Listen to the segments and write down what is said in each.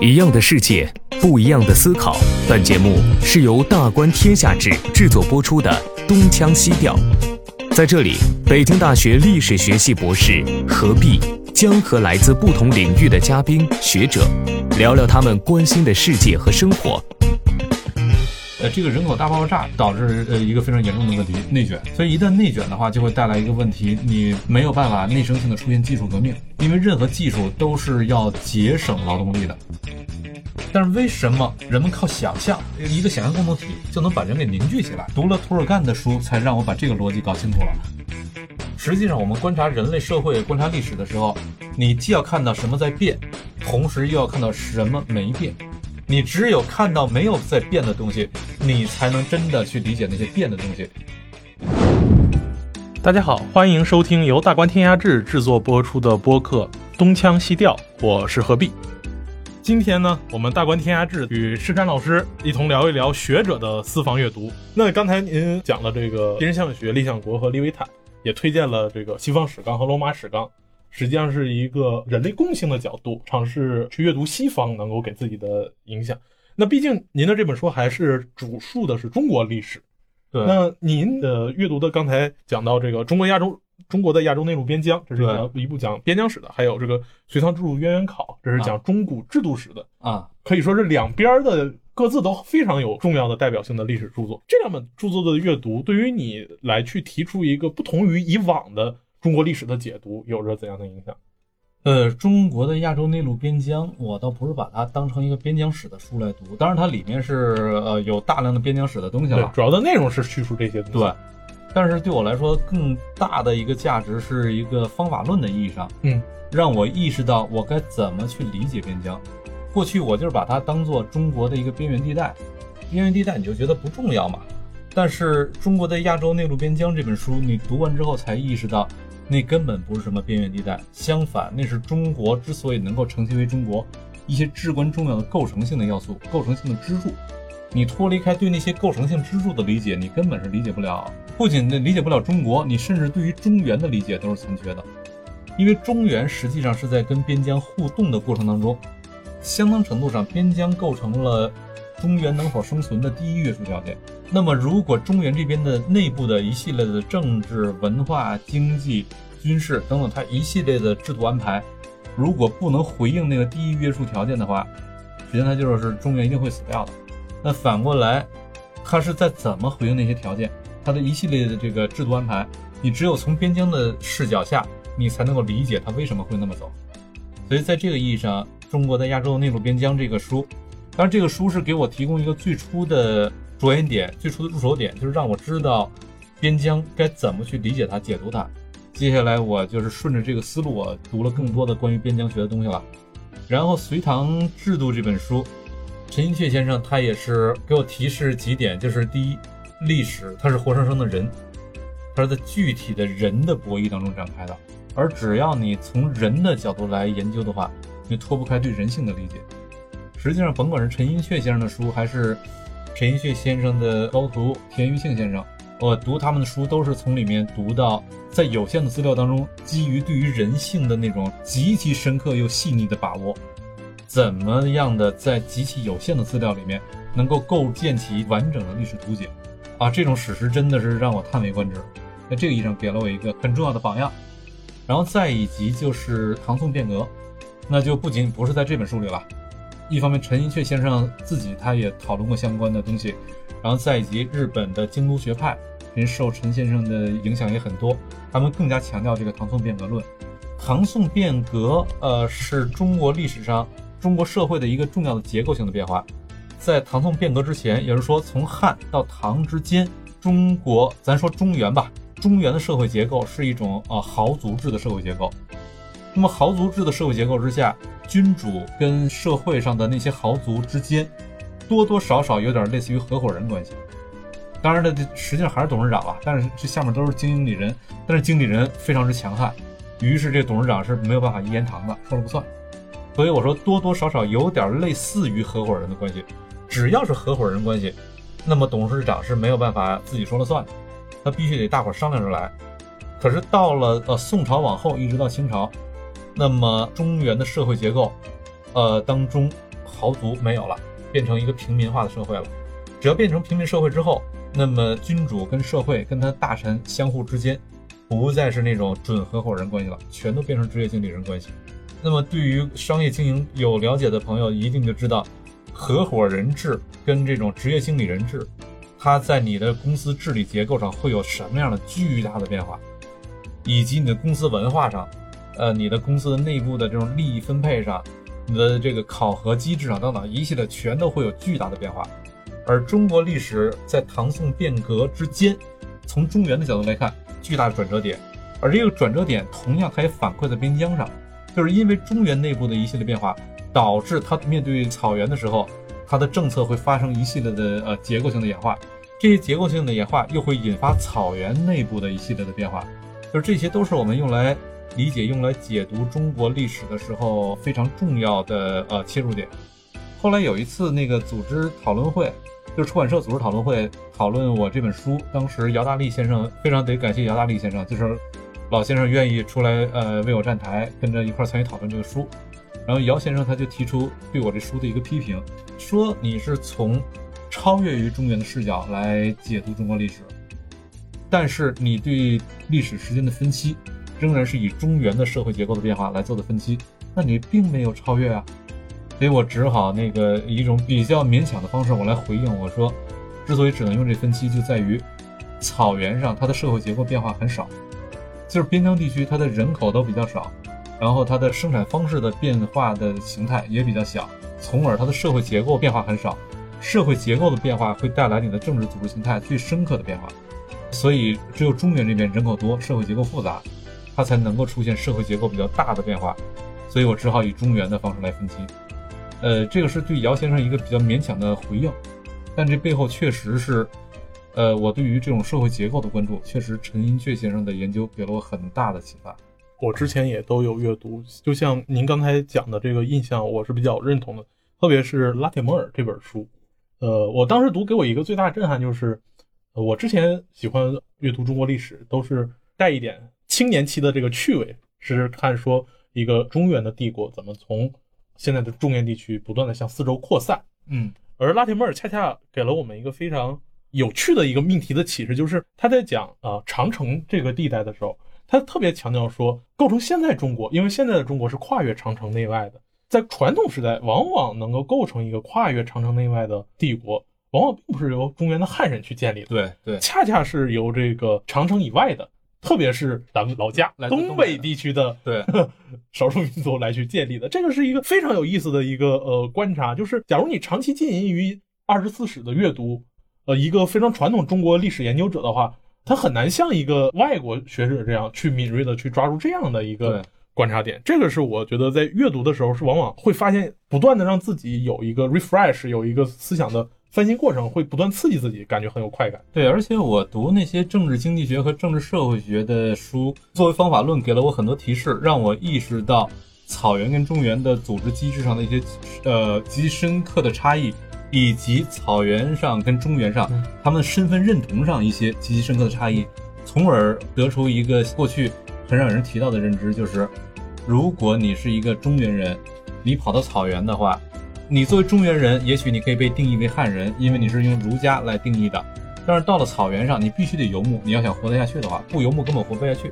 一样的世界，不一样的思考。本节目是由大观天下志制作播出的《东腔西调》。在这里，北京大学历史学系博士何必将和来自不同领域的嘉宾学者聊聊他们关心的世界和生活。呃，这个人口大爆炸导致呃一个非常严重的问题，内卷。所以一旦内卷的话，就会带来一个问题，你没有办法内生性的出现技术革命，因为任何技术都是要节省劳动力的。但是为什么人们靠想象一个想象共同体就能把人给凝聚起来？读了涂尔干的书，才让我把这个逻辑搞清楚了。实际上，我们观察人类社会、观察历史的时候，你既要看到什么在变，同时又要看到什么没变。你只有看到没有在变的东西，你才能真的去理解那些变的东西。大家好，欢迎收听由大观天下志制作播出的播客《东腔西调》，我是何必。今天呢，我们大观天下志与施山老师一同聊一聊学者的私房阅读。那刚才您讲了这个人相学、立相国和利维坦，也推荐了这个西方史纲和罗马史纲，实际上是一个人类共性的角度，尝试去阅读西方能够给自己的影响。那毕竟您的这本书还是主述的是中国历史，对，那您的阅读的刚才讲到这个中国亚洲。中国的亚洲内陆边疆，这是一部讲边疆史的；还有这个《隋唐制度渊源考》，这是讲中古制度史的啊。可以说是两边的各自都非常有重要的代表性的历史著作。这两本著作的阅读，对于你来去提出一个不同于以往的中国历史的解读，有着怎样的影响？呃，中国的亚洲内陆边疆，我倒不是把它当成一个边疆史的书来读，当然它里面是呃有大量的边疆史的东西了，主要的内容是叙述这些东西。对。但是对我来说，更大的一个价值是一个方法论的意义上，嗯，让我意识到我该怎么去理解边疆。过去我就是把它当做中国的一个边缘地带，边缘地带你就觉得不重要嘛。但是《中国的亚洲内陆边疆》这本书，你读完之后才意识到，那根本不是什么边缘地带，相反，那是中国之所以能够成型为中国一些至关重要的构成性的要素、构成性的支柱。你脱离开对那些构成性支柱的理解，你根本是理解不了。不仅理解不了中国，你甚至对于中原的理解都是残缺的。因为中原实际上是在跟边疆互动的过程当中，相当程度上，边疆构成了中原能否生存的第一约束条件。那么，如果中原这边的内部的一系列的政治、文化、经济、军事等等，它一系列的制度安排，如果不能回应那个第一约束条件的话，实际上它就是中原一定会死掉的。那反过来，他是在怎么回应那些条件？他的一系列的这个制度安排，你只有从边疆的视角下，你才能够理解他为什么会那么走。所以在这个意义上，《中国在亚洲内陆边疆》这个书，当然这个书是给我提供一个最初的着眼点、最初的入手点，就是让我知道边疆该怎么去理解它、解读它。接下来我就是顺着这个思路，我读了更多的关于边疆学的东西了。然后《隋唐制度》这本书。陈寅恪先生他也是给我提示几点，就是第一，历史它是活生生的人，它是在具体的人的博弈当中展开的，而只要你从人的角度来研究的话，你脱不开对人性的理解。实际上，甭管是陈寅恪先生的书，还是陈寅恪先生的高徒田余庆先生，我读他们的书都是从里面读到，在有限的资料当中，基于对于人性的那种极其深刻又细腻的把握。怎么样的在极其有限的资料里面，能够构建起完整的历史图解，啊，这种史实真的是让我叹为观止。在这个意义上，给了我一个很重要的榜样。然后再以及就是唐宋变革，那就不仅不是在这本书里了。一方面，陈寅恪先生自己他也讨论过相关的东西，然后再以及日本的京都学派，人受陈先生的影响也很多，他们更加强调这个唐宋变革论。唐宋变革，呃，是中国历史上。中国社会的一个重要的结构性的变化，在唐宋变革之前，也是说从汉到唐之间，中国咱说中原吧，中原的社会结构是一种啊豪族制的社会结构。那么豪族制的社会结构之下，君主跟社会上的那些豪族之间，多多少少有点类似于合伙人关系。当然了，这实际上还是董事长啊，但是这下面都是经理人，但是经理人非常之强悍，于是这董事长是没有办法一言堂的，说了不算。所以我说多多少少有点类似于合伙人的关系，只要是合伙人关系，那么董事长是没有办法自己说了算的，他必须得大伙商量着来。可是到了呃宋朝往后一直到清朝，那么中原的社会结构，呃当中豪族没有了，变成一个平民化的社会了。只要变成平民社会之后，那么君主跟社会跟他大臣相互之间，不再是那种准合伙人关系了，全都变成职业经理人关系。那么对于商业经营有了解的朋友，一定就知道，合伙人制跟这种职业经理人制，它在你的公司治理结构上会有什么样的巨大的变化，以及你的公司文化上，呃，你的公司的内部的这种利益分配上，你的这个考核机制上等等一系列，全都会有巨大的变化。而中国历史在唐宋变革之间，从中原的角度来看，巨大的转折点，而这个转折点同样它也反馈在边疆上，就是因为中原内部的一系列变化，导致它面对草原的时候，它的政策会发生一系列的呃结构性的演化，这些结构性的演化又会引发草原内部的一系列的变化，就是这些都是我们用来理解、用来解读中国历史的时候非常重要的呃切入点。后来有一次那个组织讨论会。就是出版社组织讨论会，讨论我这本书。当时姚大力先生非常得感谢姚大力先生，就是老先生愿意出来呃为我站台，跟着一块参与讨论这个书。然后姚先生他就提出对我这书的一个批评，说你是从超越于中原的视角来解读中国历史，但是你对历史时间的分期仍然是以中原的社会结构的变化来做的分期，那你并没有超越啊。所以我只好那个以一种比较勉强的方式，我来回应我说，之所以只能用这分期，就在于草原上它的社会结构变化很少，就是边疆地区它的人口都比较少，然后它的生产方式的变化的形态也比较小，从而它的社会结构变化很少。社会结构的变化会带来你的政治组织形态最深刻的变化，所以只有中原这边人口多，社会结构复杂，它才能够出现社会结构比较大的变化。所以我只好以中原的方式来分析。呃，这个是对姚先生一个比较勉强的回应，但这背后确实是，呃，我对于这种社会结构的关注，确实陈寅恪先生的研究给了我很大的启发。我之前也都有阅读，就像您刚才讲的这个印象，我是比较认同的，特别是拉铁摩尔这本书。呃，我当时读给我一个最大的震撼就是，我之前喜欢阅读中国历史，都是带一点青年期的这个趣味，是看说一个中原的帝国怎么从。现在的中原地区不断的向四周扩散，嗯，而拉铁摩尔恰恰给了我们一个非常有趣的一个命题的启示，就是他在讲啊长城这个地带的时候，他特别强调说，构成现在中国，因为现在的中国是跨越长城内外的，在传统时代，往往能够构成一个跨越长城内外的帝国，往往并不是由中原的汉人去建立的，对对，恰恰是由这个长城以外的。特别是咱们老家东北地区的对 少数民族来去建立的，这个是一个非常有意思的一个呃观察。就是假如你长期浸淫于二十四史的阅读，呃，一个非常传统中国历史研究者的话，他很难像一个外国学者这样去敏锐的去抓住这样的一个观察点。这个是我觉得在阅读的时候是往往会发现，不断的让自己有一个 refresh，有一个思想的。翻新过程会不断刺激自己，感觉很有快感。对，而且我读那些政治经济学和政治社会学的书，作为方法论，给了我很多提示，让我意识到草原跟中原的组织机制上的一些呃极深刻的差异，以及草原上跟中原上他们身份认同上一些极其深刻的差异，从而得出一个过去很少有人提到的认知，就是如果你是一个中原人，你跑到草原的话。你作为中原人，也许你可以被定义为汉人，因为你是用儒家来定义的。但是到了草原上，你必须得游牧。你要想活得下去的话，不游牧根本活不下去。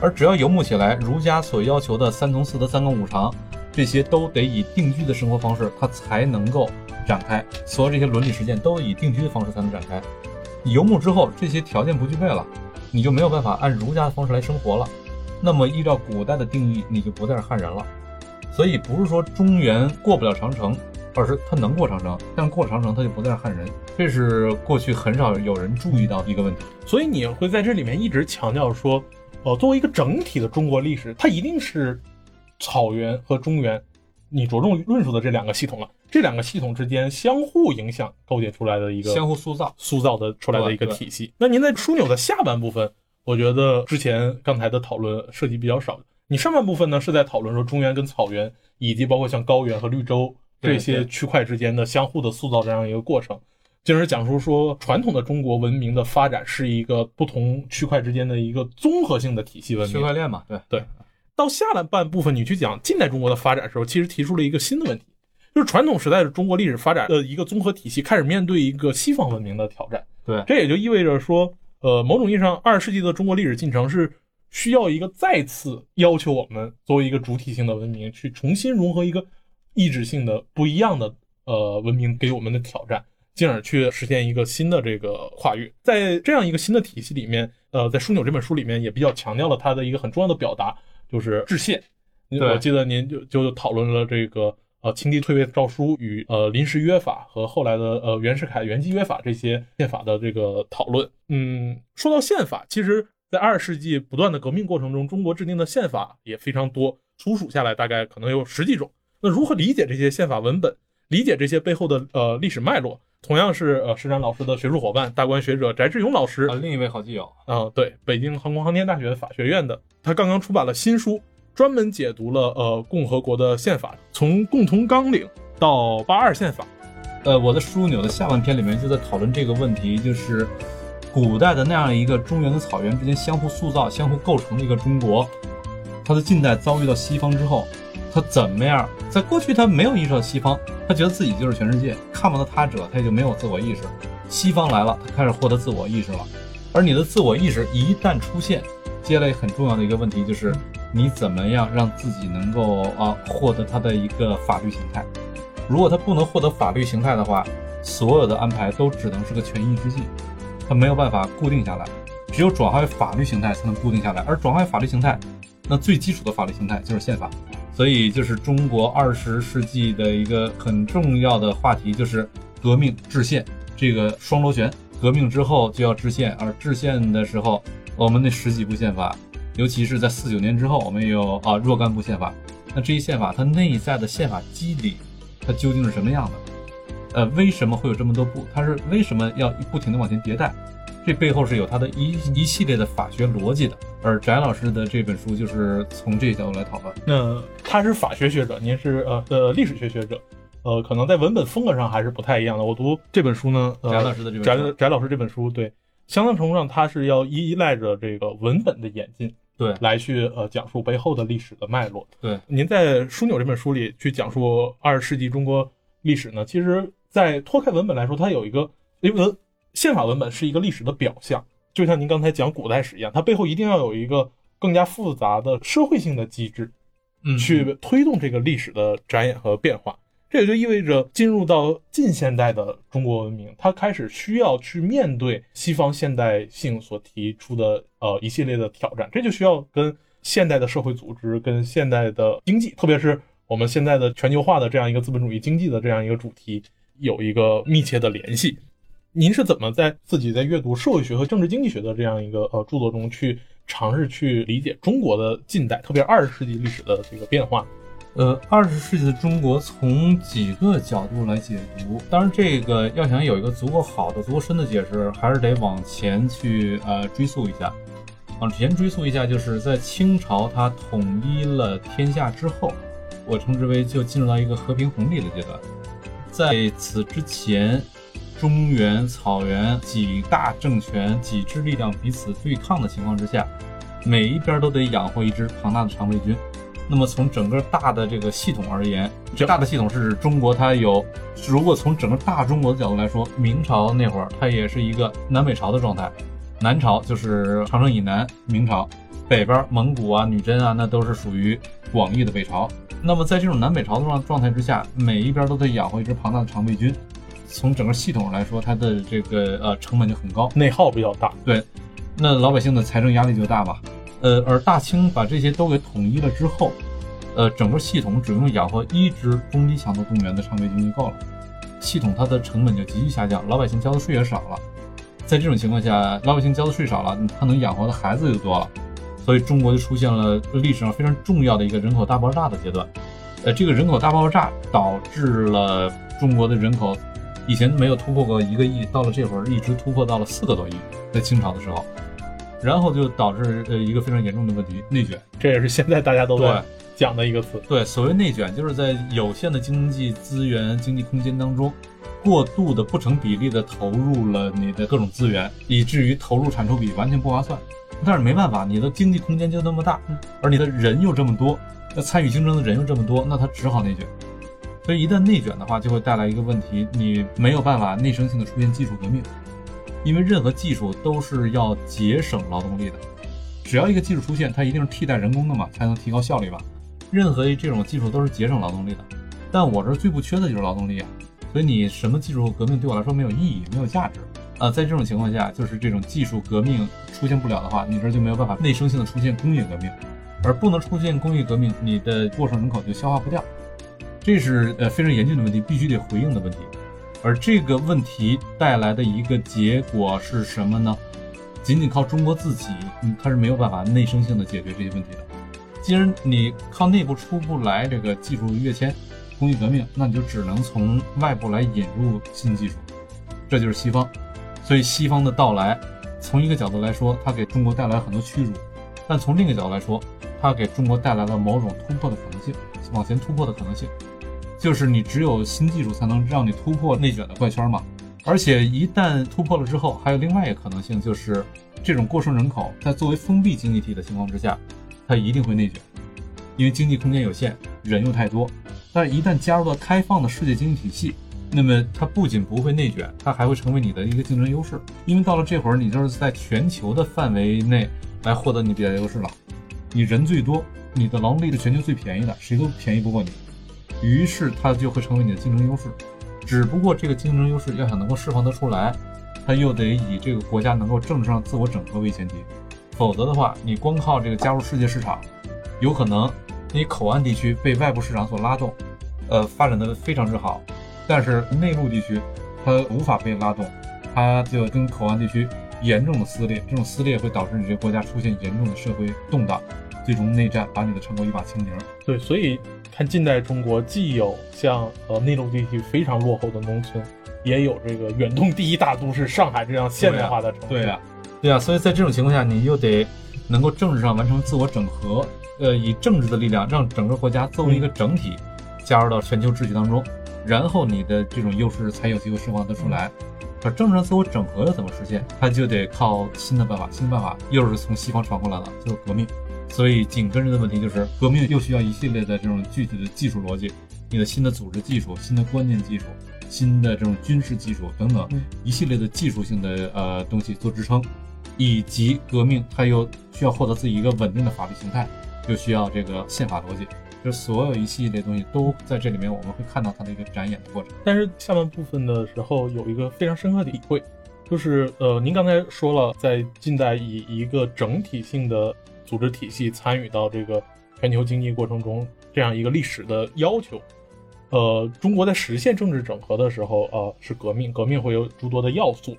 而只要游牧起来，儒家所要求的三从四德、三纲五常，这些都得以定居的生活方式，它才能够展开。所有这些伦理实践都以定居的方式才能展开。你游牧之后，这些条件不具备了，你就没有办法按儒家的方式来生活了。那么依照古代的定义，你就不再是汉人了。所以不是说中原过不了长城，而是他能过长城，但过长城他就不再是汉人，这是过去很少有人注意到的一个问题。所以你会在这里面一直强调说，呃，作为一个整体的中国历史，它一定是草原和中原，你着重论述的这两个系统了，这两个系统之间相互影响构建出来的一个相互塑造、塑造的出来的一个体系。那您在枢纽的下半部分，我觉得之前刚才的讨论涉及比较少。你上半部分呢是在讨论说中原跟草原，以及包括像高原和绿洲这些区块之间的相互的塑造这样一个过程，进而讲述说传统的中国文明的发展是一个不同区块之间的一个综合性的体系文明。区块链嘛，对对。到下半部分你去讲近代中国的发展的时候，其实提出了一个新的问题，就是传统时代的中国历史发展的一个综合体系开始面对一个西方文明的挑战。对，这也就意味着说，呃，某种意义上，二十世纪的中国历史进程是需要一个再次要求我们作为一个主体性的文明，去重新融合一个意志性的不一样的呃文明给我们的挑战，进而去实现一个新的这个跨越。在这样一个新的体系里面，呃，在枢纽这本书里面也比较强调了它的一个很重要的表达，就是制宪。对我记得您就就讨论了这个呃清帝退位诏书与呃临时约法和后来的呃袁世凯元基约法这些宪法的这个讨论。嗯，说到宪法，其实在二十世纪不断的革命过程中，中国制定的宪法也非常多，粗数下来大概可能有十几种。那如何理解这些宪法文本，理解这些背后的呃历史脉络？同样是呃施展老师的学术伙伴、大观学者翟志勇老师啊，另一位好基友，啊，对，北京航空航天大学法学院的，他刚刚出版了新书，专门解读了呃共和国的宪法，从共同纲领到八二宪法。呃，我的枢纽的下半篇里面就在讨论这个问题，就是古代的那样一个中原跟草原之间相互塑造、相互构成的一个中国，它的近代遭遇到西方之后，它怎么样？在过去他没有意识到西方，他觉得自己就是全世界，看不到他者，他也就没有自我意识。西方来了，他开始获得自我意识了。而你的自我意识一旦出现，接下来很重要的一个问题就是，你怎么样让自己能够啊获得它的一个法律形态？如果他不能获得法律形态的话，所有的安排都只能是个权宜之计，它没有办法固定下来。只有转化为法律形态才能固定下来，而转化为法律形态，那最基础的法律形态就是宪法。所以，就是中国二十世纪的一个很重要的话题，就是革命制宪这个双螺旋。革命之后就要制宪，而制宪的时候，我们那十几部宪法，尤其是在四九年之后，我们有啊若干部宪法。那这些宪法它内在的宪法机理，它究竟是什么样的？呃，为什么会有这么多部？它是为什么要不停的往前迭代？这背后是有它的一一系列的法学逻辑的。而翟老师的这本书就是从这个角度来讨论。那他是法学学者，您是呃呃历史学学者，呃，可能在文本风格上还是不太一样的。我读这本书呢，呃、翟老师的这本书翟翟老师这本书，对，相当程度上他是要依赖着这个文本的演进，对，来去呃讲述背后的历史的脉络。对，您在《枢纽》这本书里去讲述二十世纪中国历史呢，其实，在脱开文本来说，它有一个因为宪法文本是一个历史的表象，就像您刚才讲古代史一样，它背后一定要有一个更加复杂的社会性的机制，嗯，去推动这个历史的展演和变化。这也就意味着进入到近现代的中国文明，它开始需要去面对西方现代性所提出的呃一系列的挑战，这就需要跟现代的社会组织、跟现代的经济，特别是我们现在的全球化的这样一个资本主义经济的这样一个主题有一个密切的联系。您是怎么在自己在阅读社会学和政治经济学的这样一个呃著作中去尝试去理解中国的近代，特别二十世纪历史的这个变化？呃，二十世纪的中国从几个角度来解读，当然这个要想有一个足够好的、足够深的解释，还是得往前去呃追溯一下。往前追溯一下，就是在清朝它统一了天下之后，我称之为就进入到一个和平红利的阶段。在此之前，中原、草原几大政权、几支力量彼此对抗的情况之下，每一边都得养活一支庞大的常备军。那么从整个大的这个系统而言，这大的系统是指中国它有，如果从整个大中国的角度来说，明朝那会儿它也是一个南北朝的状态，南朝就是长城以南，明朝北边蒙古啊、女真啊，那都是属于广义的北朝。那么在这种南北朝的状状态之下，每一边都得养活一支庞大的常备军，从整个系统来说，它的这个呃成本就很高，内耗比较大。对，那老百姓的财政压力就大吧。呃，而大清把这些都给统一了之后，呃，整个系统只用养活一支中低强度动员的常备军就够了，系统它的成本就急剧下降，老百姓交的税也少了。在这种情况下，老百姓交的税少了，他能养活的孩子就多了，所以中国就出现了历史上非常重要的一个人口大爆炸的阶段。呃，这个人口大爆炸导致了中国的人口以前没有突破过一个亿，到了这会儿一直突破到了四个多亿，在清朝的时候。然后就导致呃一个非常严重的问题，内卷。这也是现在大家都在讲的一个词。对，所谓内卷，就是在有限的经济资源、经济空间当中，过度的不成比例的投入了你的各种资源，以至于投入产出比完全不划算。但是没办法，你的经济空间就那么大，而你的人又这么多，那参与竞争的人又这么多，那他只好内卷。所以一旦内卷的话，就会带来一个问题，你没有办法内生性的出现技术革命，因为任何技术都是要节省劳动力的。只要一个技术出现，它一定是替代人工的嘛，才能提高效率吧。任何这种技术都是节省劳动力的，但我这最不缺的就是劳动力啊。所以你什么技术革命对我来说没有意义，没有价值啊。在这种情况下，就是这种技术革命出现不了的话，你这就没有办法内生性的出现工业革命，而不能出现工业革命，你的过剩人口就消化不掉。这是呃非常严峻的问题，必须得回应的问题。而这个问题带来的一个结果是什么呢？仅仅靠中国自己，嗯，它是没有办法内生性的解决这些问题的。既然你靠内部出不来这个技术跃迁、工业革命，那你就只能从外部来引入新技术，这就是西方。所以西方的到来，从一个角度来说，它给中国带来很多屈辱；但从另一个角度来说，它给中国带来了某种突破的可能性，往前突破的可能性。就是你只有新技术才能让你突破内卷的怪圈嘛。而且一旦突破了之后，还有另外一个可能性，就是这种过剩人口在作为封闭经济体的情况之下，它一定会内卷，因为经济空间有限，人又太多。但一旦加入了开放的世界经济体系，那么它不仅不会内卷，它还会成为你的一个竞争优势。因为到了这会儿，你就是在全球的范围内来获得你比较优势了。你人最多，你的劳动力是全球最便宜的，谁都便宜不过你，于是它就会成为你的竞争优势。只不过这个竞争优势要想能够释放得出来，它又得以这个国家能够政治上自我整合为前提，否则的话，你光靠这个加入世界市场，有可能你口岸地区被外部市场所拉动，呃，发展的非常之好，但是内陆地区它无法被拉动，它就跟口岸地区严重的撕裂，这种撕裂会导致你这个国家出现严重的社会动荡，最终内战把你的成果一把清零。对，所以。看近代中国，既有像呃内陆地区非常落后的农村，也有这个远东第一大都市上海这样现代化的城市。对呀，对呀，所以在这种情况下，你又得能够政治上完成自我整合，呃，以政治的力量让整个国家作为一个整体加入到全球秩序当中，然后你的这种优势才有机会释放得出来。可政治上自我整合要怎么实现？它就得靠新的办法，新的办法又是从西方传过来的，就是革命。所以紧跟着的问题就是，革命又需要一系列的这种具体的技术逻辑，你的新的组织技术、新的关键技术、新的这种军事技术等等一系列的技术性的呃东西做支撑，以及革命它又需要获得自己一个稳定的法律形态，又需要这个宪法逻辑，就所有一系列东西都在这里面，我们会看到它的一个展演的过程。但是下半部分的时候有一个非常深刻的体会，就是呃，您刚才说了，在近代以一个整体性的。组织体系参与到这个全球经济过程中，这样一个历史的要求，呃，中国在实现政治整合的时候，呃，是革命，革命会有诸多的要素，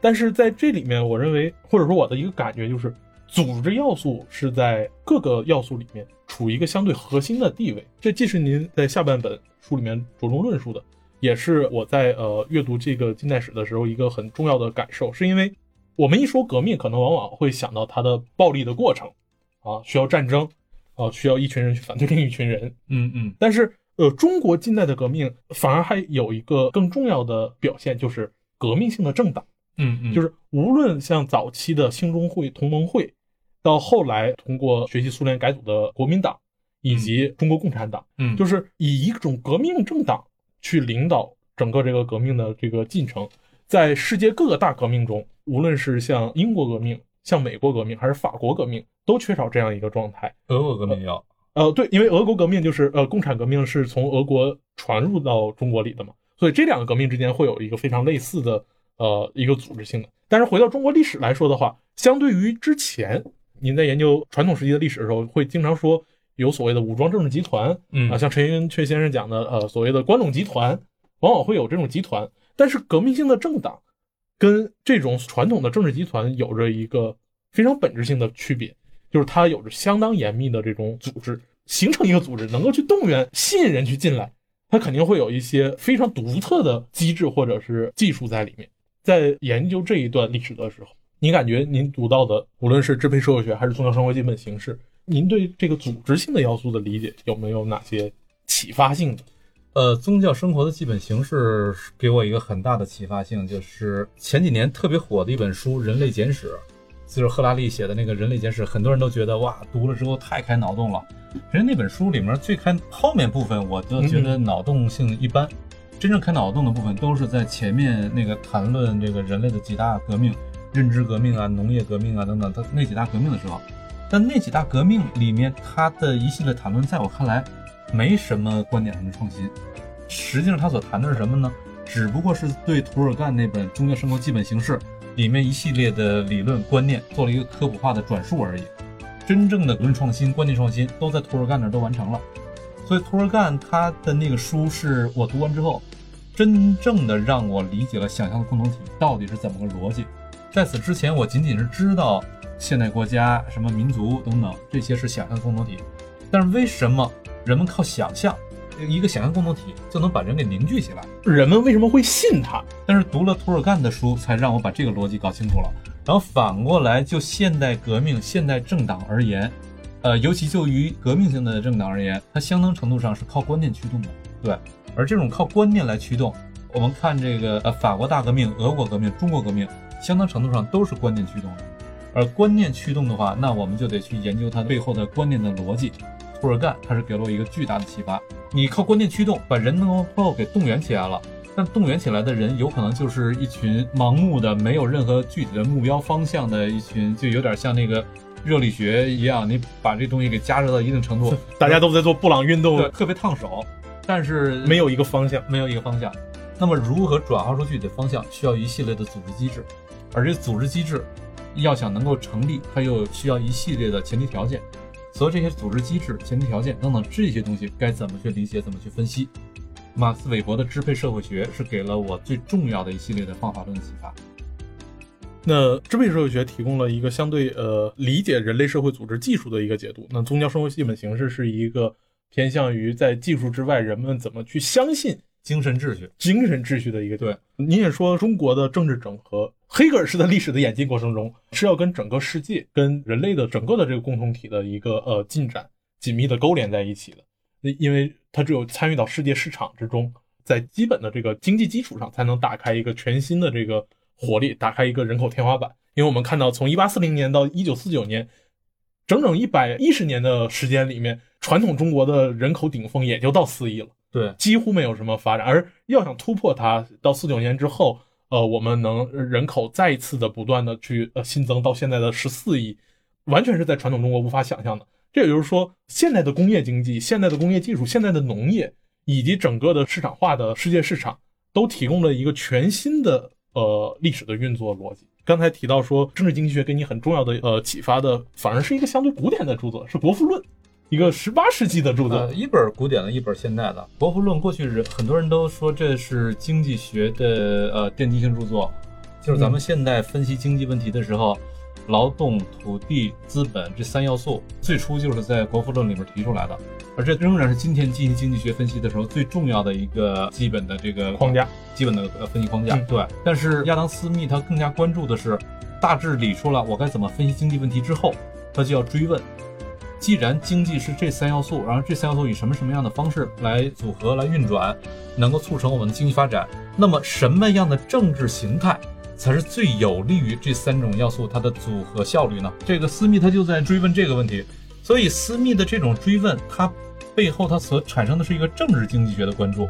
但是在这里面，我认为或者说我的一个感觉就是，组织要素是在各个要素里面处于一个相对核心的地位。这既是您在下半本书里面着重论述的，也是我在呃阅读这个近代史的时候一个很重要的感受，是因为我们一说革命，可能往往会想到它的暴力的过程。啊，需要战争，啊，需要一群人去反对另一群人，嗯嗯。但是，呃，中国近代的革命反而还有一个更重要的表现，就是革命性的政党，嗯嗯。就是无论像早期的兴中会、同盟会，到后来通过学习苏联改组的国民党，以及中国共产党，嗯，就是以一种革命政党去领导整个这个革命的这个进程，在世界各个大革命中，无论是像英国革命。像美国革命还是法国革命，都缺少这样一个状态。俄国革命要，呃，对，因为俄国革命就是呃，共产革命是从俄国传入到中国里的嘛，所以这两个革命之间会有一个非常类似的呃一个组织性的。但是回到中国历史来说的话，相对于之前，您在研究传统时期的历史的时候，会经常说有所谓的武装政治集团，嗯啊，像陈寅恪先生讲的，呃，所谓的关陇集团，往往会有这种集团。但是革命性的政党。跟这种传统的政治集团有着一个非常本质性的区别，就是它有着相当严密的这种组织，形成一个组织能够去动员、吸引人去进来，它肯定会有一些非常独特的机制或者是技术在里面。在研究这一段历史的时候，您感觉您读到的，无论是支配社会学还是宗教生活基本形式，您对这个组织性的要素的理解有没有哪些启发性的？呃，宗教生活的基本形式给我一个很大的启发性，就是前几年特别火的一本书《人类简史》，就是赫拉利写的那个《人类简史》，很多人都觉得哇，读了之后太开脑洞了。其实那本书里面最开后面部分，我就觉得脑洞性一般。真正开脑洞的部分都是在前面那个谈论这个人类的几大革命，认知革命啊、农业革命啊等等，它那几大革命的时候。但那几大革命里面，它的一系列谈论，在我看来，没什么观点上的创新。实际上，他所谈的是什么呢？只不过是对涂尔干那本《中国生活基本形式》里面一系列的理论观念做了一个科普化的转述而已。真正的理论创新、观念创新都在涂尔干那儿都完成了。所以，涂尔干他的那个书是我读完之后，真正的让我理解了想象的共同体到底是怎么个逻辑。在此之前，我仅仅是知道现代国家、什么民族等等这些是想象的共同体，但是为什么人们靠想象一个想象共同体就能把人给凝聚起来？人们为什么会信他？但是读了涂尔干的书，才让我把这个逻辑搞清楚了。然后反过来，就现代革命、现代政党而言。呃，尤其就于革命性的政党而言，它相当程度上是靠观念驱动的，对。而这种靠观念来驱动，我们看这个呃法国大革命、俄国革命、中国革命，相当程度上都是观念驱动的。而观念驱动的话，那我们就得去研究它背后的观念的逻辑。涂尔干他是给了我一个巨大的启发。你靠观念驱动，把人能够给动员起来了，但动员起来的人有可能就是一群盲目的、没有任何具体的目标方向的一群，就有点像那个。热力学一样，你把这东西给加热到一定程度，大家都在做布朗运动，特别烫手，但是没有一个方向，没有一个方向。那么如何转化出具体的方向，需要一系列的组织机制，而这组织机制要想能够成立，它又需要一系列的前提条件。所以这些组织机制、前提条件等等这些东西该怎么去理解，怎么去分析？马克思韦伯的支配社会学是给了我最重要的一系列的方法论启发。那支配社会学提供了一个相对呃理解人类社会组织技术的一个解读。那宗教生活基本形式是一个偏向于在技术之外人们怎么去相信精神秩序、精神秩序的一个。对，您也说中国的政治整合，黑格尔式的历史的演进过程中是要跟整个世界、跟人类的整个的这个共同体的一个呃进展紧密的勾连在一起的。那因为它只有参与到世界市场之中，在基本的这个经济基础上，才能打开一个全新的这个。活力打开一个人口天花板，因为我们看到从一八四零年到一九四九年，整整一百一十年的时间里面，传统中国的人口顶峰也就到四亿了，对，几乎没有什么发展。而要想突破它，到四九年之后，呃，我们能人口再一次的不断的去呃新增到现在的十四亿，完全是在传统中国无法想象的。这也就是说，现代的工业经济、现代的工业技术、现代的农业以及整个的市场化的世界市场，都提供了一个全新的。呃，历史的运作逻辑。刚才提到说，政治经济学给你很重要的呃启发的，反而是一个相对古典的著作，是《国富论》，一个十八世纪的著作，一本古典的，一本现代的。《国富论》过去人很多人都说这是经济学的呃奠基性著作，就是咱们现代分析经济问题的时候。劳动、土地、资本这三要素，最初就是在《国富论》里面提出来的，而这仍然是今天进行经济学分析的时候最重要的一个基本的这个框架，基本的呃分析框架。对，但是亚当·斯密他更加关注的是，大致理出了我该怎么分析经济问题之后，他就要追问，既然经济是这三要素，然后这三要素以什么什么样的方式来组合来运转，能够促成我们的经济发展，那么什么样的政治形态？才是最有利于这三种要素它的组合效率呢？这个私密他就在追问这个问题，所以私密的这种追问，它背后它所产生的是一个政治经济学的关注，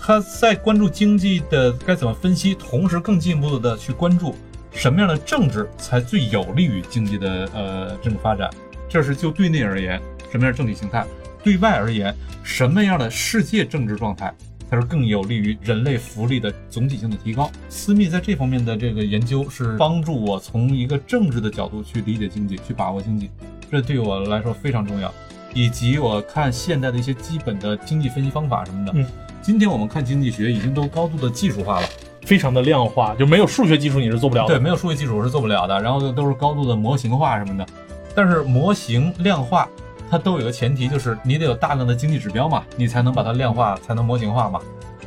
他在关注经济的该怎么分析，同时更进一步的去关注什么样的政治才最有利于经济的呃政治发展。这是就对内而言什么样的政体形态，对外而言什么样的世界政治状态。才是更有利于人类福利的总体性的提高。私密在这方面的这个研究是帮助我从一个政治的角度去理解经济，去把握经济，这对我来说非常重要。以及我看现代的一些基本的经济分析方法什么的。嗯，今天我们看经济学已经都高度的技术化了，非常的量化，就没有数学基础你是做不了的。对，没有数学基础是做不了的。然后都是高度的模型化什么的。但是模型量化。它都有个前提，就是你得有大量的经济指标嘛，你才能把它量化，才能模型化嘛。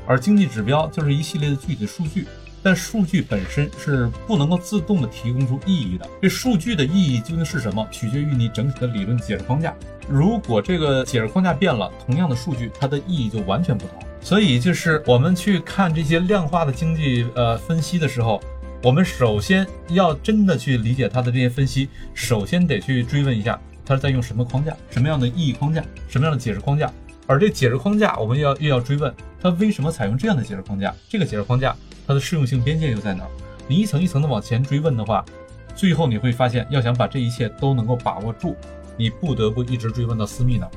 而经济指标就是一系列的具体数据，但数据本身是不能够自动的提供出意义的。这数据的意义究竟是什么，取决于你整体的理论解释框架。如果这个解释框架变了，同样的数据它的意义就完全不同。所以就是我们去看这些量化的经济呃分析的时候，我们首先要真的去理解它的这些分析，首先得去追问一下，它是在用什么框架，什么样的意义框架，什么样的解释框架。而这解释框架，我们又要又要追问，它为什么采用这样的解释框架？这个解释框架它的适用性边界又在哪？你一层一层的往前追问的话，最后你会发现，要想把这一切都能够把握住，你不得不一直追问到私密那儿。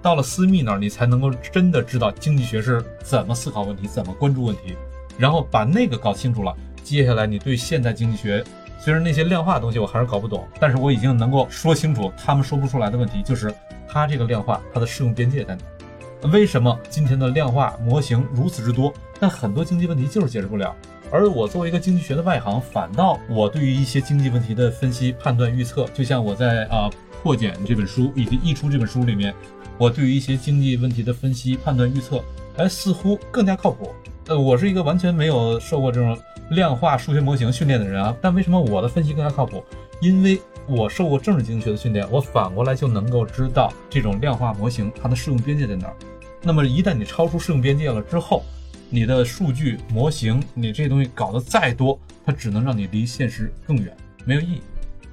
到了私密那儿，你才能够真的知道经济学是怎么思考问题，怎么关注问题，然后把那个搞清楚了。接下来，你对现代经济学，虽然那些量化的东西我还是搞不懂，但是我已经能够说清楚他们说不出来的问题，就是它这个量化它的适用边界在哪？为什么今天的量化模型如此之多，但很多经济问题就是解释不了？而我作为一个经济学的外行，反倒我对于一些经济问题的分析、判断、预测，就像我在啊《破茧》这本书以及《溢出》这本书里面，我对于一些经济问题的分析、判断、预测，哎，似乎更加靠谱。呃，我是一个完全没有受过这种量化数学模型训练的人啊，但为什么我的分析更加靠谱？因为我受过政治经济学的训练，我反过来就能够知道这种量化模型它的适用边界在哪儿。那么一旦你超出适用边界了之后，你的数据模型，你这些东西搞得再多，它只能让你离现实更远，没有意义。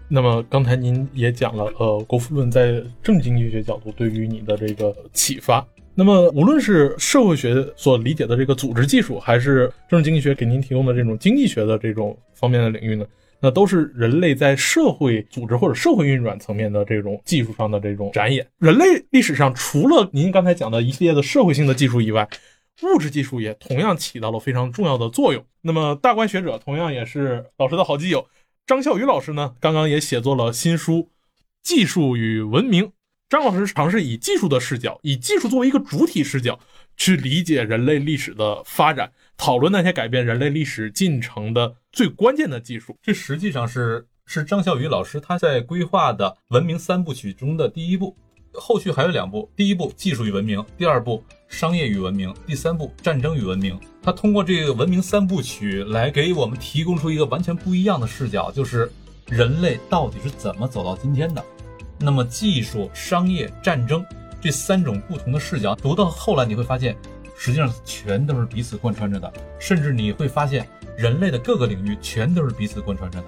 那么刚才您也讲了，呃，国富论在政治经济学角度对于你的这个启发。那么无论是社会学所理解的这个组织技术，还是政治经济学给您提供的这种经济学的这种方面的领域呢，那都是人类在社会组织或者社会运转层面的这种技术上的这种展演。人类历史上除了您刚才讲的一系列的社会性的技术以外，物质技术也同样起到了非常重要的作用。那么，大观学者同样也是老师的好基友，张笑宇老师呢，刚刚也写作了新书《技术与文明》。张老师尝试以技术的视角，以技术作为一个主体视角，去理解人类历史的发展，讨论那些改变人类历史进程的最关键的技术。这实际上是是张笑宇老师他在规划的文明三部曲中的第一步。后续还有两部，第一部技术与文明，第二部商业与文明，第三部战争与文明。他通过这个文明三部曲来给我们提供出一个完全不一样的视角，就是人类到底是怎么走到今天的。那么技术、商业、战争这三种不同的视角，读到后来你会发现，实际上全都是彼此贯穿着的，甚至你会发现人类的各个领域全都是彼此贯穿着的。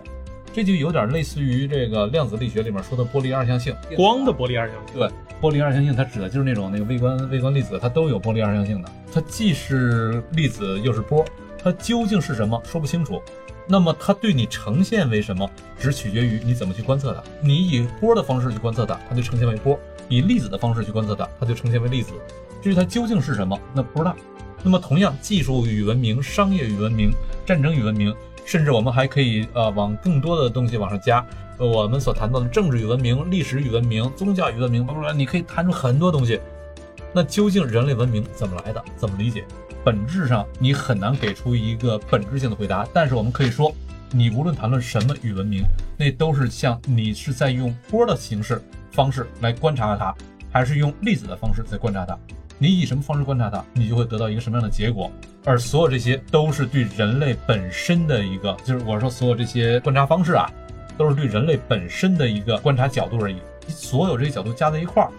这就有点类似于这个量子力学里面说的波粒二象性，光的波粒二象性。对，波粒二象性它指的就是那种那个微观微观粒子，它都有波粒二象性的，它既是粒子又是波，它究竟是什么说不清楚。那么它对你呈现为什么，只取决于你怎么去观测它。你以波的方式去观测它，它就呈现为波；以粒子的方式去观测它，它就呈现为粒子。至于它究竟是什么，那不知道。那么同样，技术与文明、商业与文明、战争与文明。甚至我们还可以呃往更多的东西往上加，我们所谈到的政治与文明、历史与文明、宗教与文明，包括你可以谈出很多东西。那究竟人类文明怎么来的？怎么理解？本质上你很难给出一个本质性的回答。但是我们可以说，你无论谈论什么与文明，那都是像你是在用波的形式方式来观察它，还是用粒子的方式在观察它。你以什么方式观察它，你就会得到一个什么样的结果。而所有这些都是对人类本身的一个，就是我说所有这些观察方式啊，都是对人类本身的一个观察角度而已。所有这些角度加在一块儿，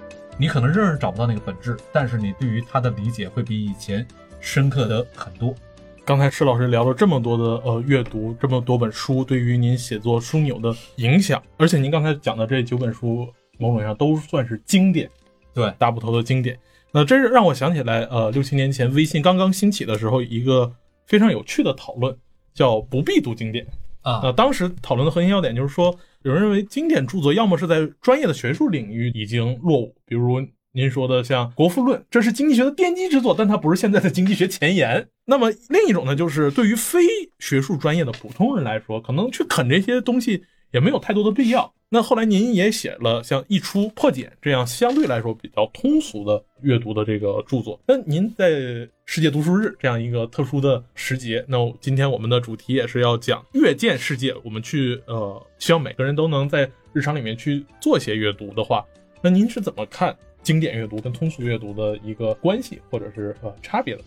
你可能仍然找不到那个本质，但是你对于它的理解会比以前深刻的很多。刚才施老师聊了这么多的呃阅读，这么多本书对于您写作枢纽的影响，而且您刚才讲的这九本书，某种意义上都算是经典，对大部头的经典。那这是让我想起来，呃，六七年前微信刚刚兴起的时候，一个非常有趣的讨论，叫不必读经典啊。那当时讨论的核心要点就是说，有人认为经典著作要么是在专业的学术领域已经落伍，比如您说的像《国富论》，这是经济学的奠基之作，但它不是现在的经济学前沿。那么另一种呢，就是对于非学术专业的普通人来说，可能去啃这些东西也没有太多的必要。那后来您也写了像《一出破茧》这样相对来说比较通俗的阅读的这个著作。那您在世界读书日这样一个特殊的时节，那今天我们的主题也是要讲阅见世界。我们去呃，希望每个人都能在日常里面去做些阅读的话，那您是怎么看经典阅读跟通俗阅读的一个关系或者是呃差别的？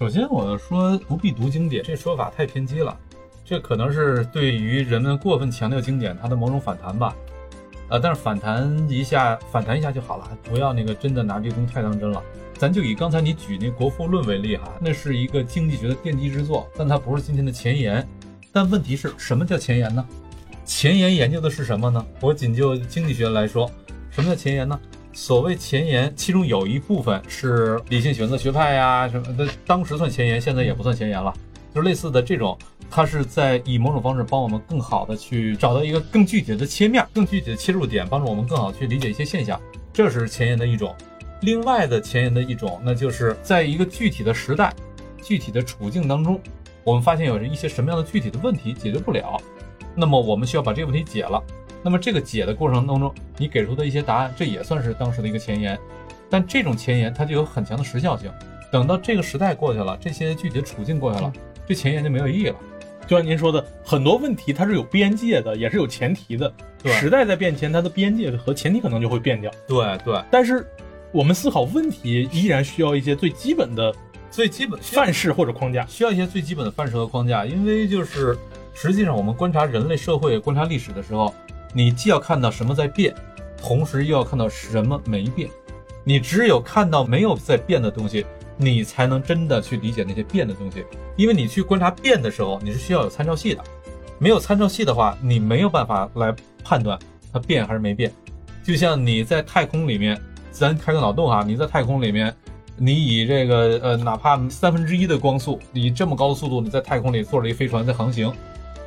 首先，我说不必读经典这说法太偏激了。这可能是对于人们过分强调经典它的某种反弹吧，呃，但是反弹一下，反弹一下就好了，不要那个真的拿这东西太当真了。咱就以刚才你举那《国富论》为例哈，那是一个经济学的奠基之作，但它不是今天的前沿。但问题是什么叫前沿呢？前沿研究的是什么呢？我仅就经济学来说，什么叫前沿呢？所谓前沿，其中有一部分是理性选择学派呀什么的，当时算前沿，现在也不算前沿了。就类似的这种，它是在以某种方式帮我们更好的去找到一个更具体的切面、更具体的切入点，帮助我们更好去理解一些现象。这是前沿的一种。另外的前沿的一种，那就是在一个具体的时代、具体的处境当中，我们发现有着一些什么样的具体的问题解决不了，那么我们需要把这个问题解了。那么这个解的过程当中，你给出的一些答案，这也算是当时的一个前沿。但这种前沿它就有很强的时效性，等到这个时代过去了，这些具体的处境过去了，这前沿就没有意义了。就像您说的，很多问题它是有边界的，也是有前提的。对时代在变迁，它的边界和前提可能就会变掉。对对，但是我们思考问题依然需要一些最基本的最基本需要范式或者框架。需要一些最基本的范式和框架，因为就是实际上我们观察人类社会、观察历史的时候，你既要看到什么在变，同时又要看到什么没变。你只有看到没有在变的东西，你才能真的去理解那些变的东西。因为你去观察变的时候，你是需要有参照系的，没有参照系的话，你没有办法来判断它变还是没变。就像你在太空里面，咱开个脑洞哈，你在太空里面，你以这个呃哪怕三分之一的光速，以这么高的速度，你在太空里坐着一飞船在航行，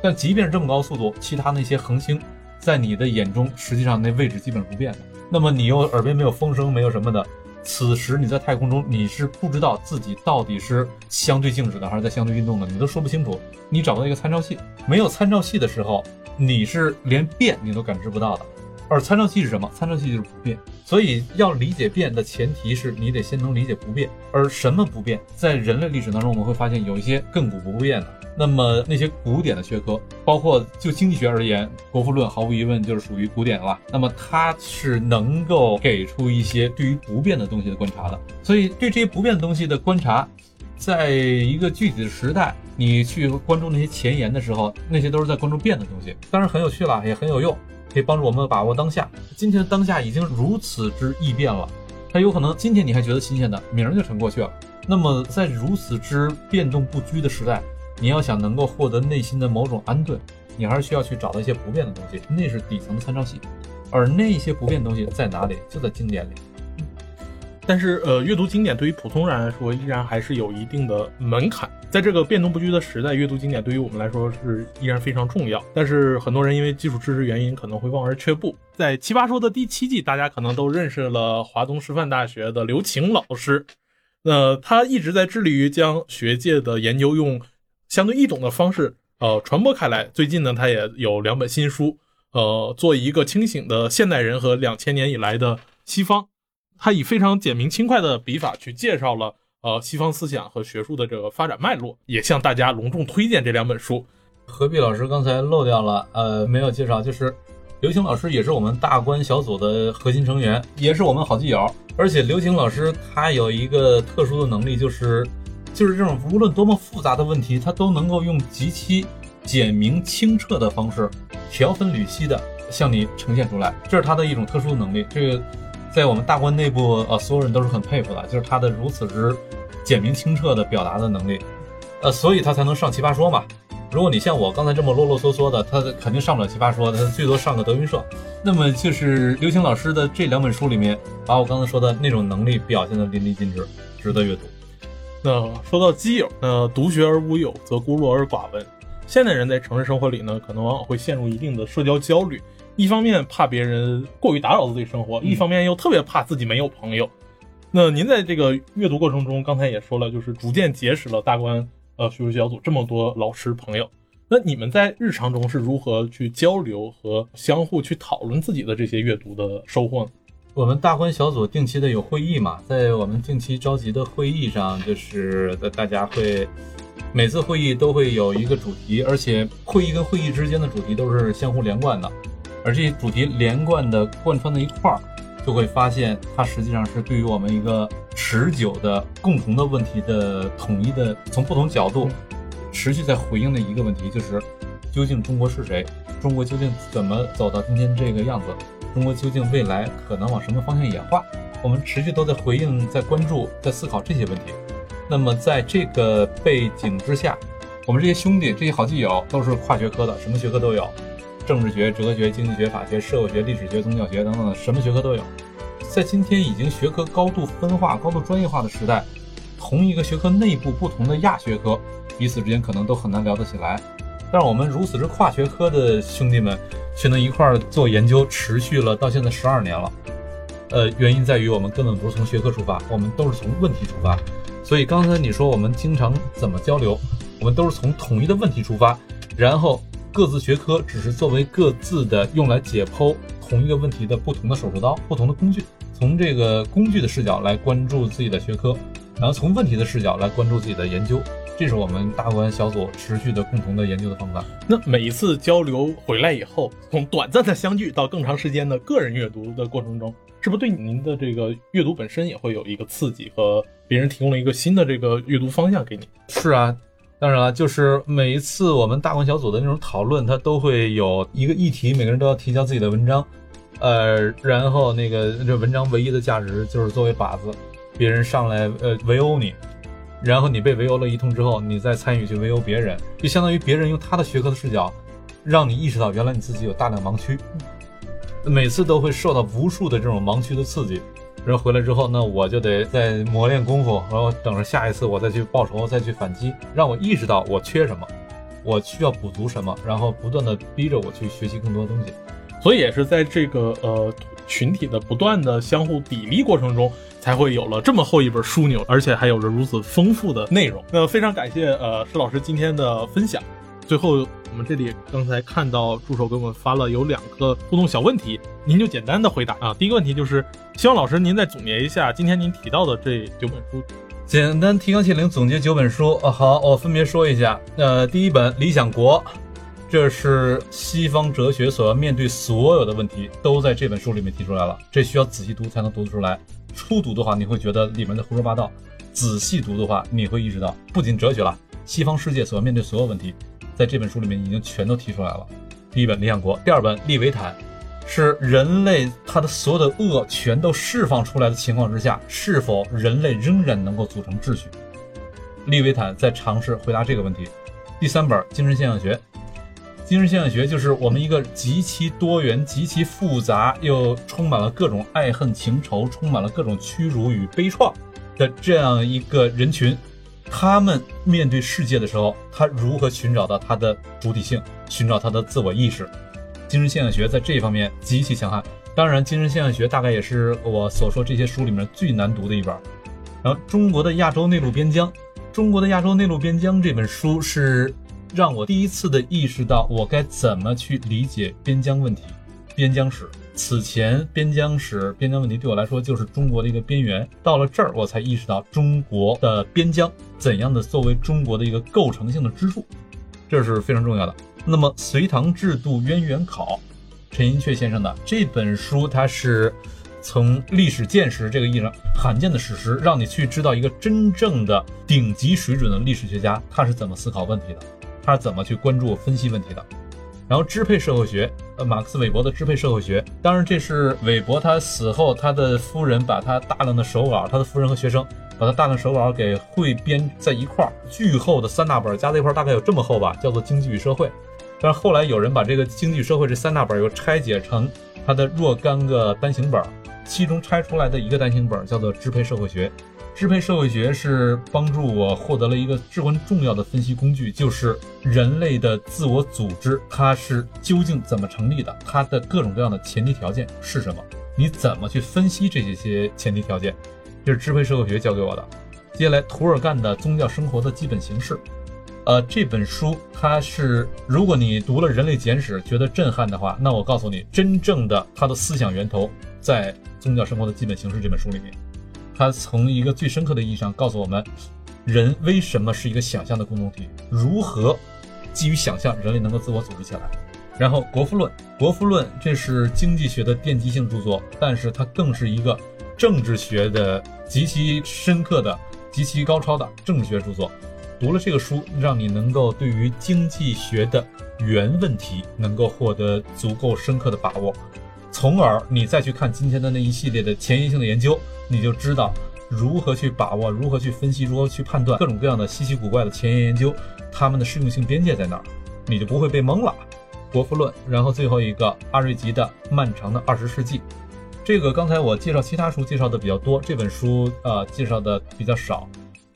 但即便是这么高速度，其他那些恒星在你的眼中，实际上那位置基本不变的。那么你又耳边没有风声，没有什么的，此时你在太空中，你是不知道自己到底是相对静止的还是在相对运动的，你都说不清楚。你找不到一个参照系，没有参照系的时候，你是连变你都感知不到的。而参照系是什么？参照系就是不变。所以要理解变的前提是你得先能理解不变。而什么不变？在人类历史当中，我们会发现有一些亘古不变的。那么那些古典的学科，包括就经济学而言，国富论毫无疑问就是属于古典了。那么它是能够给出一些对于不变的东西的观察的。所以对这些不变的东西的观察，在一个具体的时代，你去关注那些前沿的时候，那些都是在关注变的东西，当然很有趣了，也很有用，可以帮助我们把握当下。今天的当下已经如此之易变了，它有可能今天你还觉得新鲜的，明儿就成过去了。那么在如此之变动不居的时代，你要想能够获得内心的某种安顿，你还是需要去找到一些不变的东西，那是底层的参照系。而那些不变的东西在哪里？就在经典里。但是，呃，阅读经典对于普通人来说，依然还是有一定的门槛。在这个变动不居的时代，阅读经典对于我们来说是依然非常重要。但是，很多人因为基础知识原因，可能会望而却步。在《奇葩说》的第七季，大家可能都认识了华东师范大学的刘擎老师。那他一直在致力于将学界的研究用相对易懂的方式，呃，传播开来。最近呢，他也有两本新书，呃，做一个清醒的现代人和两千年以来的西方。他以非常简明轻快的笔法去介绍了呃西方思想和学术的这个发展脉络，也向大家隆重推荐这两本书。何必老师刚才漏掉了，呃，没有介绍，就是刘擎老师也是我们大观小组的核心成员，也是我们好基友。而且刘擎老师他有一个特殊的能力，就是就是这种无论多么复杂的问题，他都能够用极其简明清澈的方式，条分缕析的向你呈现出来，这是他的一种特殊能力。这个。在我们大观内部，呃，所有人都是很佩服的，就是他的如此之简明清澈的表达的能力，呃，所以他才能上奇葩说嘛。如果你像我刚才这么啰啰嗦嗦的，他肯定上不了奇葩说，他最多上个德云社。那么就是刘星老师的这两本书里面，把我刚才说的那种能力表现的淋漓尽致，值得阅读。那说到基友，那独学而无友，则孤陋而寡闻。现代人在城市生活里呢，可能往往会陷入一定的社交焦虑。一方面怕别人过于打扰自己生活，一方面又特别怕自己没有朋友。那您在这个阅读过程中，刚才也说了，就是逐渐结识了大观呃学术小组这么多老师朋友。那你们在日常中是如何去交流和相互去讨论自己的这些阅读的收获呢？我们大观小组定期的有会议嘛，在我们定期召集的会议上，就是大家会每次会议都会有一个主题，而且会议跟会议之间的主题都是相互连贯的。而这些主题连贯的贯穿在一块儿，就会发现它实际上是对于我们一个持久的共同的问题的统一的，从不同角度持续在回应的一个问题，就是究竟中国是谁？中国究竟怎么走到今天这个样子？中国究竟未来可能往什么方向演化？我们持续都在回应、在关注、在思考这些问题。那么在这个背景之下，我们这些兄弟、这些好基友都是跨学科的，什么学科都有，政治学、哲学、经济学、法学、社会学、历史学、宗教学等等，什么学科都有。在今天已经学科高度分化、高度专业化的时代，同一个学科内部不同的亚学科，彼此之间可能都很难聊得起来。但是我们如此之跨学科的兄弟们，却能一块儿做研究，持续了到现在十二年了。呃，原因在于我们根本不是从学科出发，我们都是从问题出发。所以刚才你说我们经常怎么交流，我们都是从统一的问题出发，然后各自学科只是作为各自的用来解剖同一个问题的不同的手术刀、不同的工具，从这个工具的视角来关注自己的学科，然后从问题的视角来关注自己的研究。这是我们大观小组持续的共同的研究的方法。那每一次交流回来以后，从短暂的相聚到更长时间的个人阅读的过程中，是不是对您的这个阅读本身也会有一个刺激和别人提供了一个新的这个阅读方向给你？是啊，当然了，就是每一次我们大观小组的那种讨论，它都会有一个议题，每个人都要提交自己的文章，呃，然后那个这文章唯一的价值就是作为靶子，别人上来呃围殴你。然后你被围殴了一通之后，你再参与去围殴别人，就相当于别人用他的学科的视角，让你意识到原来你自己有大量盲区。每次都会受到无数的这种盲区的刺激，然后回来之后，那我就得再磨练功夫，然后等着下一次我再去报仇，再去反击，让我意识到我缺什么，我需要补足什么，然后不断的逼着我去学习更多的东西。所以也是在这个呃群体的不断的相互砥砺过程中。才会有了这么厚一本枢纽，而且还有着如此丰富的内容。那非常感谢呃施老师今天的分享。最后，我们这里刚才看到助手给我们发了有两个互动小问题，您就简单的回答啊。第一个问题就是，希望老师您再总结一下今天您提到的这九本书。简单提纲挈领总结九本书啊。好，我分别说一下。呃，第一本《理想国》，这是西方哲学所要面对所有的问题，都在这本书里面提出来了。这需要仔细读才能读得出来。初读的话，你会觉得里面的胡说八道；仔细读的话，你会意识到，不仅哲学了，西方世界所要面对所有问题，在这本书里面已经全都提出来了。第一本《理想国》，第二本《利维坦》，是人类他的所有的恶全都释放出来的情况之下，是否人类仍然能够组成秩序？利维坦在尝试回答这个问题。第三本《精神现象学》。精神现象学就是我们一个极其多元、极其复杂又充满了各种爱恨情仇、充满了各种屈辱与悲怆的这样一个人群。他们面对世界的时候，他如何寻找到他的主体性，寻找他的自我意识？精神现象学在这方面极其强悍。当然，精神现象学大概也是我所说这些书里面最难读的一本。然后，中国的亚洲内陆边疆，中国的亚洲内陆边疆这本书是。让我第一次的意识到，我该怎么去理解边疆问题、边疆史。此前，边疆史、边疆问题对我来说就是中国的一个边缘。到了这儿，我才意识到中国的边疆怎样的作为中国的一个构成性的支柱，这是非常重要的。那么，《隋唐制度渊源考》，陈寅恪先生的这本书，它是从历史见识这个意义上罕见的史实，让你去知道一个真正的顶级水准的历史学家他是怎么思考问题的。他怎么去关注分析问题的？然后支配社会学，呃，马克思韦伯的支配社会学，当然这是韦伯他死后，他的夫人把他大量的手稿，他的夫人和学生把他大量手稿给汇编在一块儿，巨厚的三大本加在一块儿，大概有这么厚吧，叫做《经济与社会》。但是后来有人把这个《经济与社会》这三大本又拆解成他的若干个单行本，其中拆出来的一个单行本叫做《支配社会学》。支配社会学是帮助我获得了一个至关重要的分析工具，就是人类的自我组织，它是究竟怎么成立的？它的各种各样的前提条件是什么？你怎么去分析这些前提条件？这是支配社会学教给我的。接下来，涂尔干的宗教生活的基本形式，呃，这本书它是，如果你读了《人类简史》觉得震撼的话，那我告诉你，真正的它的思想源头在《宗教生活的基本形式》这本书里面。他从一个最深刻的意义上告诉我们，人为什么是一个想象的共同体，如何基于想象人类能够自我组织起来。然后《国富论》，《国富论》这是经济学的奠基性著作，但是它更是一个政治学的极其深刻的、极其高超的政治学著作。读了这个书，让你能够对于经济学的原问题能够获得足够深刻的把握。从而你再去看今天的那一系列的前沿性的研究，你就知道如何去把握，如何去分析，如何去判断各种各样的稀奇古怪的前沿研究，它们的适用性边界在哪儿，你就不会被蒙了。国富论，然后最后一个阿瑞吉的《漫长的二十世纪》，这个刚才我介绍其他书介绍的比较多，这本书呃介绍的比较少。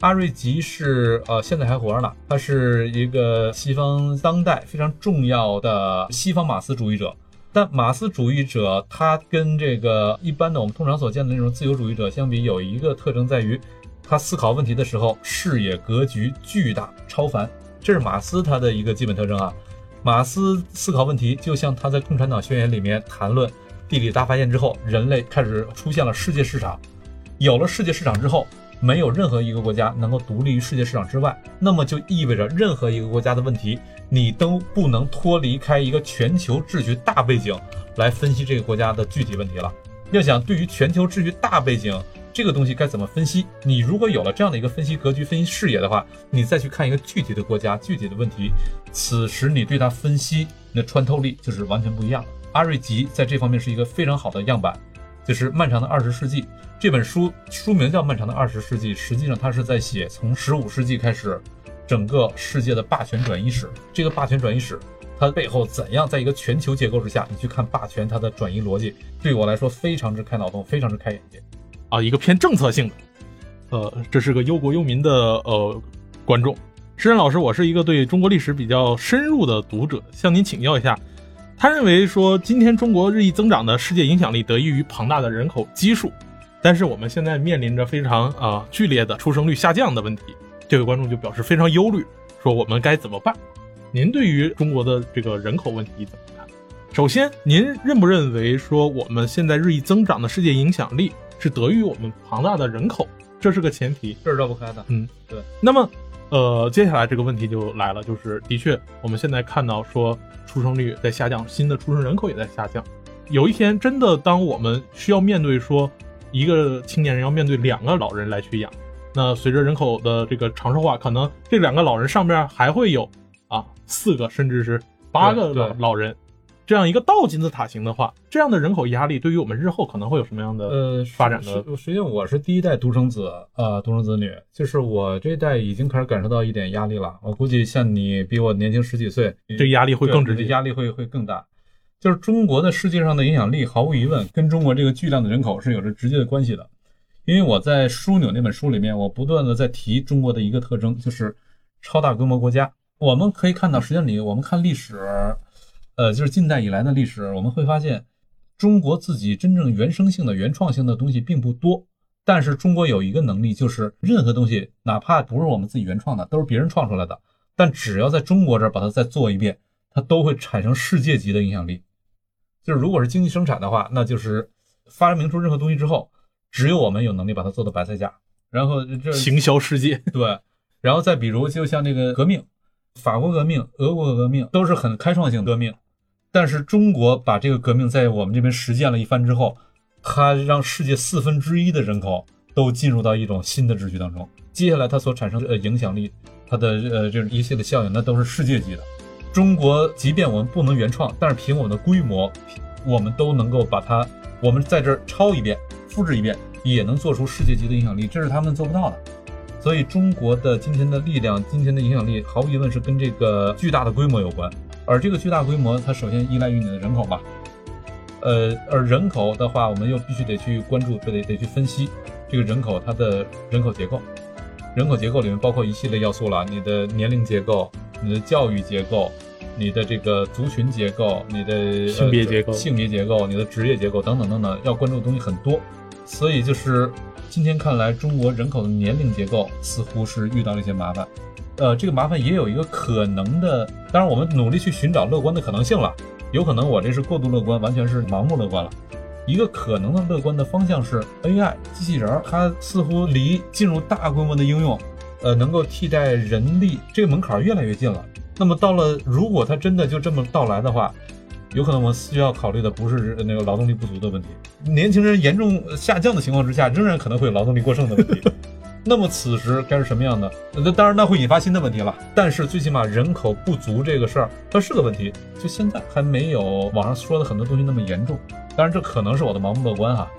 阿瑞吉是呃现在还活着呢，他是一个西方当代非常重要的西方马克思主义者。但马克思主义者他跟这个一般的我们通常所见的那种自由主义者相比，有一个特征在于，他思考问题的时候视野格局巨大超凡，这是马克思他的一个基本特征啊。马斯思考问题，就像他在《共产党宣言》里面谈论地理大发现之后，人类开始出现了世界市场。有了世界市场之后，没有任何一个国家能够独立于世界市场之外，那么就意味着任何一个国家的问题，你都不能脱离开一个全球秩序大背景来分析这个国家的具体问题了。要想对于全球秩序大背景，这个东西该怎么分析？你如果有了这样的一个分析格局、分析视野的话，你再去看一个具体的国家、具体的问题，此时你对它分析，你的穿透力就是完全不一样的。阿瑞吉在这方面是一个非常好的样板，就是《漫长的二十世纪》这本书，书名叫《漫长的二十世纪》，实际上他是在写从十五世纪开始，整个世界的霸权转移史。这个霸权转移史，它背后怎样在一个全球结构之下，你去看霸权它的转移逻辑，对我来说非常之开脑洞，非常之开眼界。啊，一个偏政策性的，呃，这是个忧国忧民的呃观众。诗人老师，我是一个对中国历史比较深入的读者，向您请教一下。他认为说，今天中国日益增长的世界影响力得益于庞大的人口基数，但是我们现在面临着非常啊剧烈的出生率下降的问题。这位观众就表示非常忧虑，说我们该怎么办？您对于中国的这个人口问题怎么看？首先，您认不认为说我们现在日益增长的世界影响力？是得益于我们庞大的人口，这是个前提，这是绕不开的。嗯，对。那么，呃，接下来这个问题就来了，就是的确，我们现在看到说出生率在下降，新的出生人口也在下降。有一天，真的当我们需要面对说一个青年人要面对两个老人来去养，那随着人口的这个长寿化，可能这两个老人上面还会有啊四个甚至是八个老老人。这样一个倒金字塔型的话，这样的人口压力对于我们日后可能会有什么样的呃发展呢？实际上，我是第一代独生子呃，独生子女，就是我这一代已经开始感受到一点压力了。我估计像你比我年轻十几岁，这压力会更直接，压力会会更大。就是中国的世界上的影响力，毫无疑问跟中国这个巨量的人口是有着直接的关系的。因为我在《枢纽》那本书里面，我不断的在提中国的一个特征，就是超大规模国家。我们可以看到，实际上你我们看历史。呃，就是近代以来的历史，我们会发现，中国自己真正原生性的、原创性的东西并不多。但是中国有一个能力，就是任何东西，哪怕不是我们自己原创的，都是别人创出来的，但只要在中国这儿把它再做一遍，它都会产生世界级的影响力。就是如果是经济生产的话，那就是发明出任何东西之后，只有我们有能力把它做到白菜价，然后这行销世界。对，然后再比如，就像那个革命，法国革命、俄国革命都是很开创性革命。但是中国把这个革命在我们这边实践了一番之后，它让世界四分之一的人口都进入到一种新的秩序当中。接下来它所产生的呃影响力，它的呃这种一系列效应，那都是世界级的。中国即便我们不能原创，但是凭我们的规模，我们都能够把它，我们在这儿抄一遍、复制一遍，也能做出世界级的影响力，这是他们做不到的。所以中国的今天的力量、今天的影响力，毫无疑问是跟这个巨大的规模有关。而这个巨大规模，它首先依赖于你的人口吧，呃，而人口的话，我们又必须得去关注，得得去分析这个人口它的人口结构。人口结构里面包括一系列要素了，你的年龄结构、你的教育结构、你的这个族群结构、你的性别结构、性别结构、你的职业结构等等等等，要关注的东西很多。所以就是今天看来，中国人口的年龄结构似乎是遇到了一些麻烦。呃，这个麻烦也有一个可能的，当然我们努力去寻找乐观的可能性了。有可能我这是过度乐观，完全是盲目乐观了。一个可能的乐观的方向是 AI 机器人，它似乎离进入大规模的应用，呃，能够替代人力这个门槛越来越近了。那么到了，如果它真的就这么到来的话，有可能我们需要考虑的不是那个劳动力不足的问题，年轻人严重下降的情况之下，仍然可能会有劳动力过剩的问题。那么此时该是什么样的？那当然，那会引发新的问题了。但是最起码人口不足这个事儿，它是个问题。就现在还没有网上说的很多东西那么严重。当然，这可能是我的盲目乐观哈。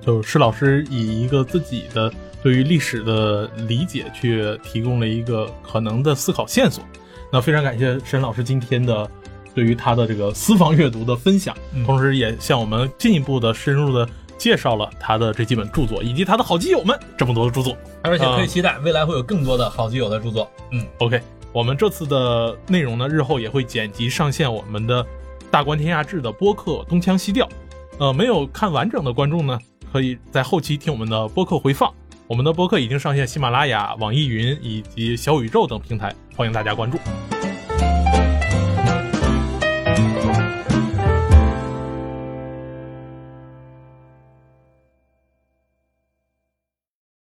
就是施老师以一个自己的对于历史的理解，去提供了一个可能的思考线索。那非常感谢沈老师今天的对于他的这个私房阅读的分享，嗯同时也向我们进一步的深入的介绍了他的这几本著作，以及他的好基友们这么多的著作。而且可以期待未来会有更多的好基友的著作。嗯，OK，我们这次的内容呢，日后也会剪辑上线我们的《大观天下志》的播客《东腔西调》。呃，没有看完整的观众呢，可以在后期听我们的播客回放。我们的播客已经上线喜马拉雅、网易云以及小宇宙等平台，欢迎大家关注。